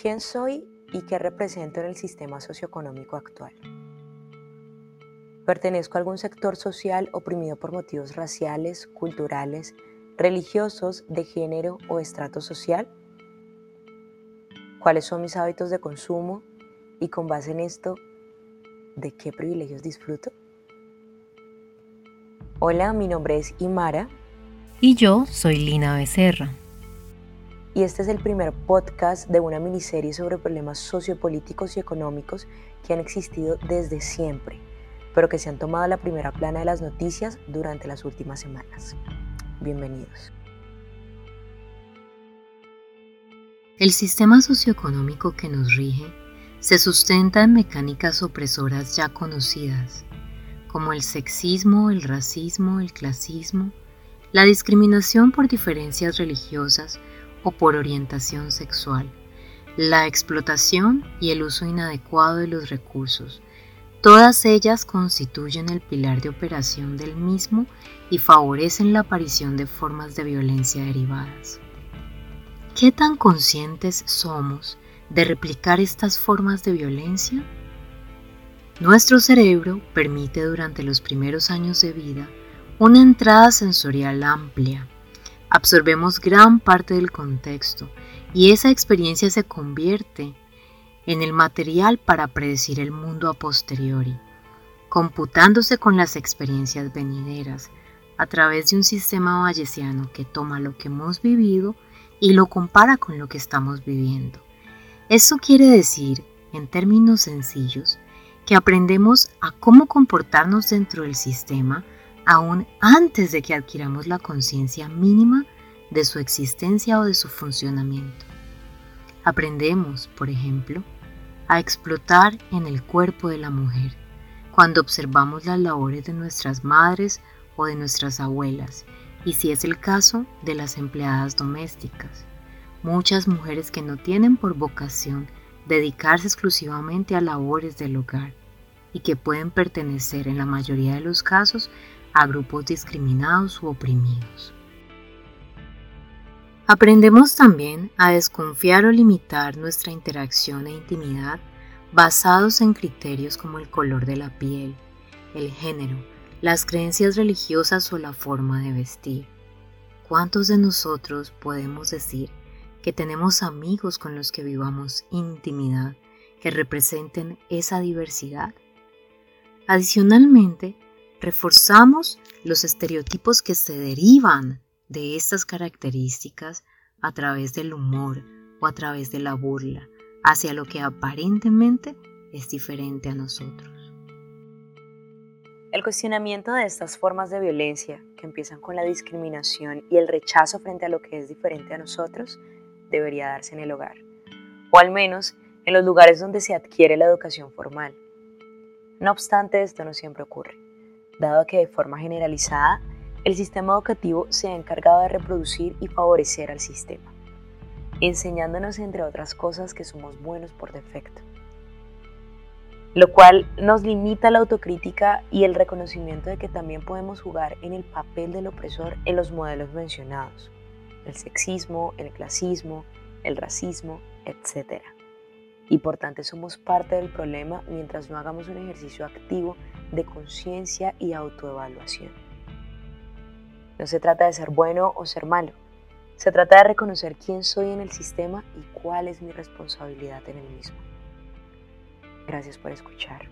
¿Quién soy y qué represento en el sistema socioeconómico actual? ¿Pertenezco a algún sector social oprimido por motivos raciales, culturales, religiosos, de género o estrato social? ¿Cuáles son mis hábitos de consumo y con base en esto, de qué privilegios disfruto? Hola, mi nombre es Imara. Y yo soy Lina Becerra. Y este es el primer podcast de una miniserie sobre problemas sociopolíticos y económicos que han existido desde siempre, pero que se han tomado la primera plana de las noticias durante las últimas semanas. Bienvenidos. El sistema socioeconómico que nos rige se sustenta en mecánicas opresoras ya conocidas como el sexismo, el racismo, el clasismo, la discriminación por diferencias religiosas o por orientación sexual, la explotación y el uso inadecuado de los recursos. Todas ellas constituyen el pilar de operación del mismo y favorecen la aparición de formas de violencia derivadas. ¿Qué tan conscientes somos de replicar estas formas de violencia? Nuestro cerebro permite durante los primeros años de vida una entrada sensorial amplia. Absorbemos gran parte del contexto y esa experiencia se convierte en el material para predecir el mundo a posteriori, computándose con las experiencias venideras a través de un sistema bayesiano que toma lo que hemos vivido y lo compara con lo que estamos viviendo. Eso quiere decir, en términos sencillos, que aprendemos a cómo comportarnos dentro del sistema aún antes de que adquiramos la conciencia mínima de su existencia o de su funcionamiento. Aprendemos, por ejemplo, a explotar en el cuerpo de la mujer cuando observamos las labores de nuestras madres o de nuestras abuelas y si es el caso de las empleadas domésticas. Muchas mujeres que no tienen por vocación dedicarse exclusivamente a labores del hogar y que pueden pertenecer en la mayoría de los casos a grupos discriminados u oprimidos. Aprendemos también a desconfiar o limitar nuestra interacción e intimidad basados en criterios como el color de la piel, el género, las creencias religiosas o la forma de vestir. ¿Cuántos de nosotros podemos decir que tenemos amigos con los que vivamos intimidad que representen esa diversidad? Adicionalmente, reforzamos los estereotipos que se derivan de estas características a través del humor o a través de la burla hacia lo que aparentemente es diferente a nosotros. El cuestionamiento de estas formas de violencia, que empiezan con la discriminación y el rechazo frente a lo que es diferente a nosotros, debería darse en el hogar, o al menos en los lugares donde se adquiere la educación formal. No obstante, esto no siempre ocurre, dado que de forma generalizada el sistema educativo se ha encargado de reproducir y favorecer al sistema, enseñándonos entre otras cosas que somos buenos por defecto, lo cual nos limita la autocrítica y el reconocimiento de que también podemos jugar en el papel del opresor en los modelos mencionados, el sexismo, el clasismo, el racismo, etc. Y por tanto somos parte del problema mientras no hagamos un ejercicio activo de conciencia y autoevaluación. No se trata de ser bueno o ser malo, se trata de reconocer quién soy en el sistema y cuál es mi responsabilidad en el mismo. Gracias por escuchar.